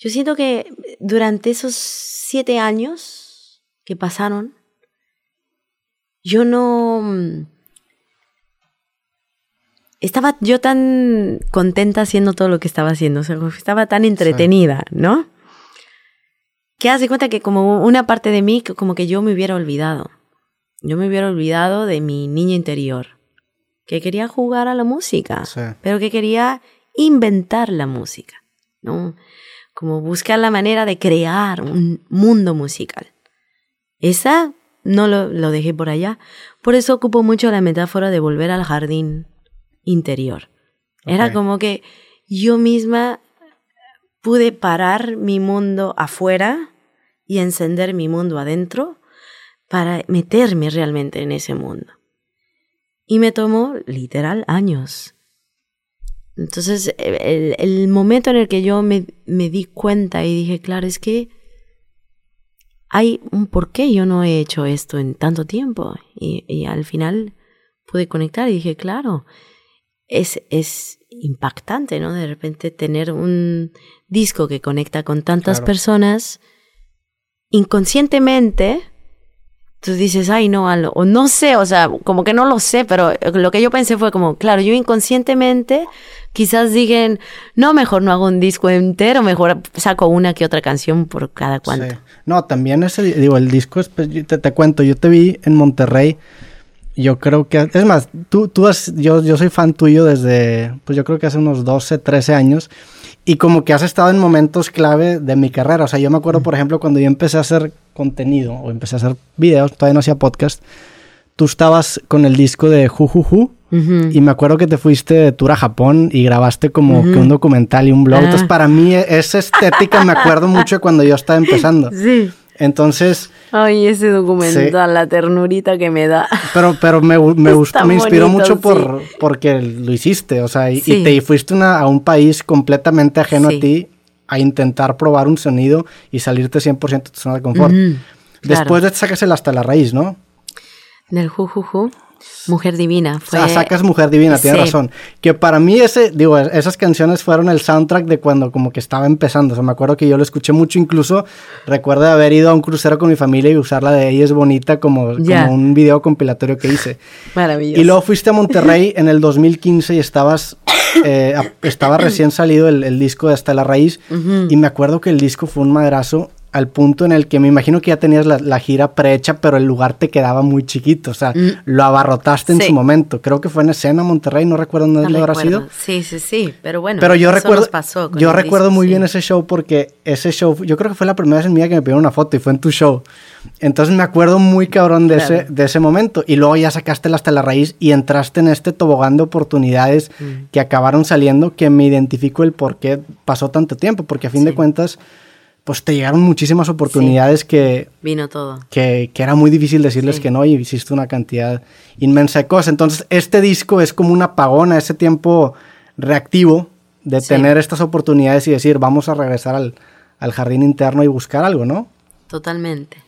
yo siento que durante esos siete años que pasaron, yo no... mm, Estaba yo tan contenta haciendo todo lo que estaba haciendo, o sea, estaba tan entretenida, ¿no? Que hace cuenta que como una parte de mí, como que yo me hubiera olvidado. Yo me hubiera olvidado de mi niña interior, que quería jugar a la música, Sí. pero que quería inventar la música, ¿no? Como buscar la manera de crear un mundo musical. Esa no lo, lo dejé por allá. Por eso ocupo mucho la metáfora de volver al jardín interior. Era como que yo misma pude parar mi mundo afuera y encender mi mundo adentro para meterme realmente en ese mundo. Y me tomó literal años. Entonces, el, el momento en el que yo me, me di cuenta y dije, claro, es que hay un por qué yo no he hecho esto en tanto tiempo. Y, y al final pude conectar y dije, claro, es, es impactante, ¿no? De repente tener un disco que conecta con tantas Claro. personas inconscientemente. Tú dices, ay, no, Aldo", o no sé, o sea, como que no lo sé, pero lo que yo pensé fue como, claro, yo inconscientemente quizás digan, no, mejor no hago un disco entero, mejor saco una que otra canción por cada cuanto. Sí. No, también ese, digo, el disco, es, pues, te, te cuento, yo te vi en Monterrey, yo creo que, es más, tú, tú has, yo, yo soy fan tuyo desde, pues yo creo que hace unos 12, 13 años, y como que has estado en momentos clave de mi carrera, o sea, yo me acuerdo, por ejemplo, cuando yo empecé a hacer contenido, o empecé a hacer videos, todavía no hacía podcast, tú estabas con el disco de Jujuju, Ujú. y me acuerdo que te fuiste de tour a Japón y grabaste como que un documental y un blog. Ah. Entonces, para mí, esa estética me acuerdo mucho de cuando yo estaba empezando. Sí. Entonces, Ay, ese documental, la ternurita que me da. pero, pero me, me gustó, me inspiró bonito, mucho por, porque lo hiciste. O sea, y, y Sí. te y fuiste una- a un país completamente ajeno Sí. a ti a intentar probar un sonido y salirte 100% de tu zona de confort. Después de sacas el hasta la raíz, ¿no? Del Jujuju, Mujer Divina. O Fue... sea, sacas Mujer Divina, tienes Sí. razón. Que para mí ese, digo, esas canciones fueron el soundtrack de cuando como que estaba empezando. O sea, me acuerdo que yo lo escuché mucho, incluso recuerdo de haber ido a un crucero con mi familia y usarla de ella es bonita como, Ya. como un video compilatorio que hice. Maravilloso. Y luego fuiste a Monterrey en el 2015 y estabas, eh, estaba recién salido el, el disco de Hasta la Raíz. Y me acuerdo que el disco fue un madrazo al punto en el que me imagino que ya tenías la, la gira prehecha, pero el lugar te quedaba muy chiquito. O sea, lo abarrotaste en Mm. Sí. su momento. Creo que fue en escena Monterrey, no recuerdo dónde No lo habrá sido. Sí, sí, sí. Pero bueno, Pero yo eso recuerdo, nos pasó yo recuerdo disco, muy sí. bien ese show porque ese show, yo creo que fue la primera vez en mi vida que me pidieron una foto y fue en tu show. Entonces me acuerdo muy cabrón de, Claro. ese, de ese momento. Y luego ya sacaste hasta la raíz y entraste en este tobogán de oportunidades Mm. que acabaron saliendo que me identifico el por qué pasó tanto tiempo. Porque a fin de Sí. cuentas, pues te llegaron muchísimas oportunidades que, Vino todo. que, que era muy difícil decirles Sí. que no y hiciste una cantidad inmensa de cosas. Entonces, este disco es como un apagón a ese tiempo reactivo de Sí. tener estas oportunidades y decir, vamos a regresar al, al jardín interno y buscar algo, ¿no? Totalmente.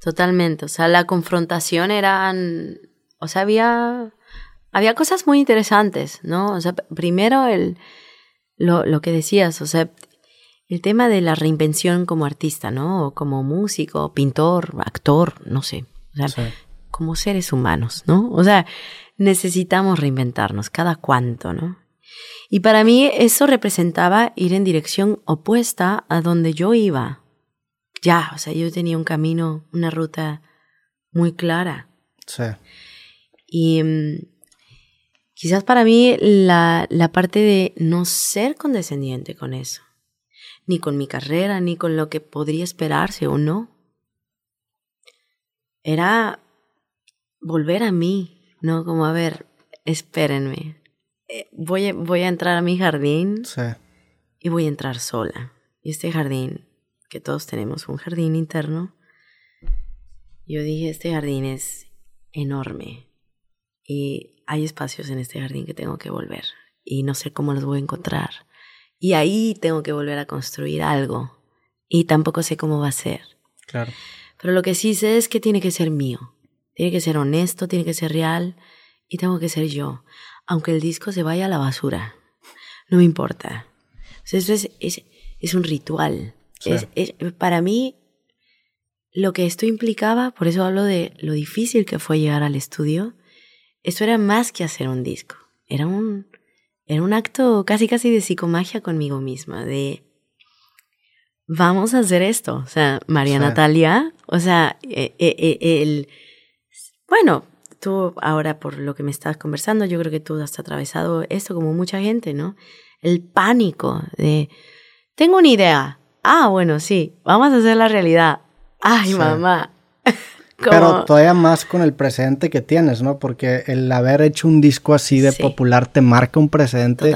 Totalmente. O sea, la confrontación eran. O sea, había. Había cosas muy interesantes, ¿no? O sea, primero el. Lo, lo que decías, o sea, el tema de la reinvención como artista, ¿no? O como músico, pintor, actor, no sé. O sea, Sí. como seres humanos, ¿no? O sea, necesitamos reinventarnos cada cuánto, ¿no? Y para mí eso representaba ir en dirección opuesta a donde yo iba. Ya, o sea, yo tenía un camino, una ruta muy clara. Sí. Y mm, quizás para mí la, la parte de no ser condescendiente con eso, ni con mi carrera, ni con lo que podría esperarse o no, era volver a mí, ¿no? Como a ver, espérenme, eh, voy, a- voy a entrar a mi jardín Sí. y voy a entrar sola. Y este jardín, que todos tenemos un jardín interno, yo dije, este jardín es enorme y hay espacios en este jardín que tengo que volver y no sé cómo los voy a encontrar. Y ahí tengo que volver a construir algo y tampoco sé cómo va a ser. Claro. Pero lo que sí sé es que tiene que ser mío. Tiene que ser honesto, tiene que ser real y tengo que ser yo. Aunque el disco se vaya a la basura. No me importa. Sea, eso es, es, es un ritual. Es, para mí, lo que esto implicaba, por eso hablo de lo difícil que fue llegar al estudio, esto era más que hacer un disco. Era un, era un acto casi casi de psicomagia conmigo misma, de vamos a hacer esto. O sea, María Natalia, o sea, eh, eh, eh, el, bueno, tú ahora por lo que me estás conversando, yo creo que tú has atravesado esto como mucha gente, ¿no? El pánico de, tengo una idea. Ah, bueno, sí, vamos a hacer la realidad. Ay, mamá. Pero todavía más con el precedente que tienes, ¿no? Porque el haber hecho un disco así de popular te marca un precedente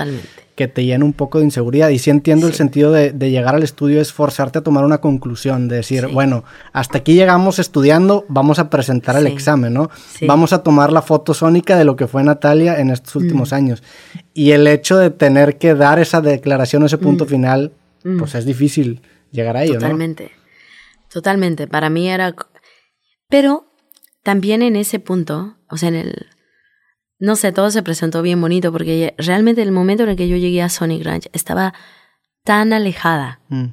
que te llena un poco de inseguridad. Y sí entiendo el sentido de, llegar al estudio es forzarte a tomar una conclusión, de decir, bueno, hasta aquí llegamos estudiando, vamos a presentar el examen, ¿no? Vamos a tomar la foto sónica de lo que fue Natalia en estos últimos mm. años. Y el hecho de tener que dar esa declaración, ese punto mm. final, mm. pues es difícil llegar a ello, Totalmente. Totalmente. Para mí era... Pero también en ese punto, o sea, en el no sé, todo se presentó bien bonito porque realmente el momento en el que yo llegué a Sonic Ranch estaba tan alejada mm.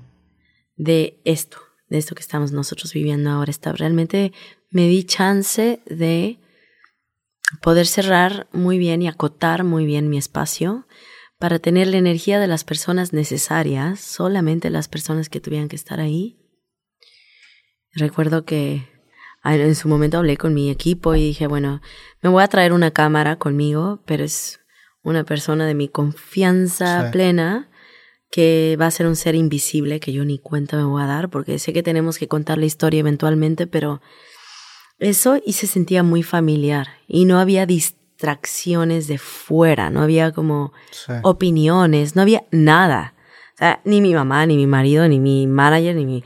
de esto, de esto que estamos nosotros viviendo ahora. Está, realmente me di chance de poder cerrar muy bien y acotar muy bien mi espacio para tener la energía de las personas necesarias, solamente las personas que tuvieran que estar ahí. Recuerdo que en su momento hablé con mi equipo y dije, bueno, me voy a traer una cámara conmigo, pero es una persona de mi confianza plena que va a ser un ser invisible que yo ni cuenta me voy a dar, porque sé que tenemos que contar la historia eventualmente, pero eso y se sentía muy familiar y no había distracciones de fuera, no había como opiniones, no había nada. O sea, ni mi mamá, ni mi marido, ni mi manager, ni mi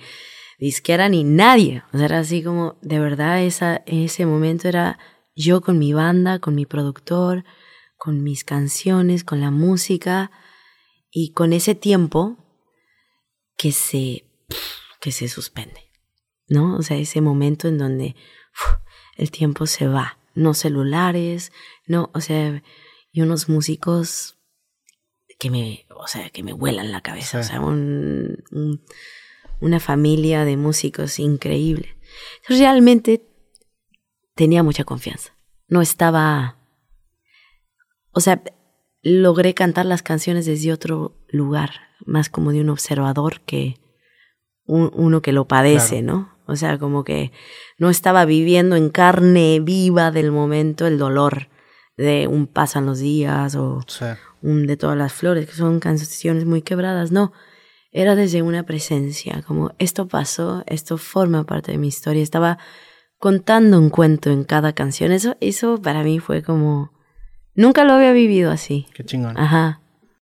disquera ni nadie. O sea, era así como, de verdad, esa, ese momento era yo con mi banda, con mi productor, con mis canciones, con la música y con ese tiempo que se, que se suspende, ¿no? O sea, ese momento en donde el tiempo se va, no celulares, no, o sea, y unos músicos que me, o sea, que me vuelan la cabeza, o sea, un una familia de músicos increíble. Realmente tenía mucha confianza. No estaba... O sea, logré cantar las canciones desde otro lugar, más como de un observador que uno que lo padece, ¿no? O sea, como que no estaba viviendo en carne viva del momento el dolor de un pasan los días o un de todas las flores, que son canciones muy quebradas, no era desde una presencia, como esto pasó, esto forma parte de mi historia. Estaba contando un cuento en cada canción. Eso, eso para mí fue como... Nunca lo había vivido así. Qué chingón. Ajá.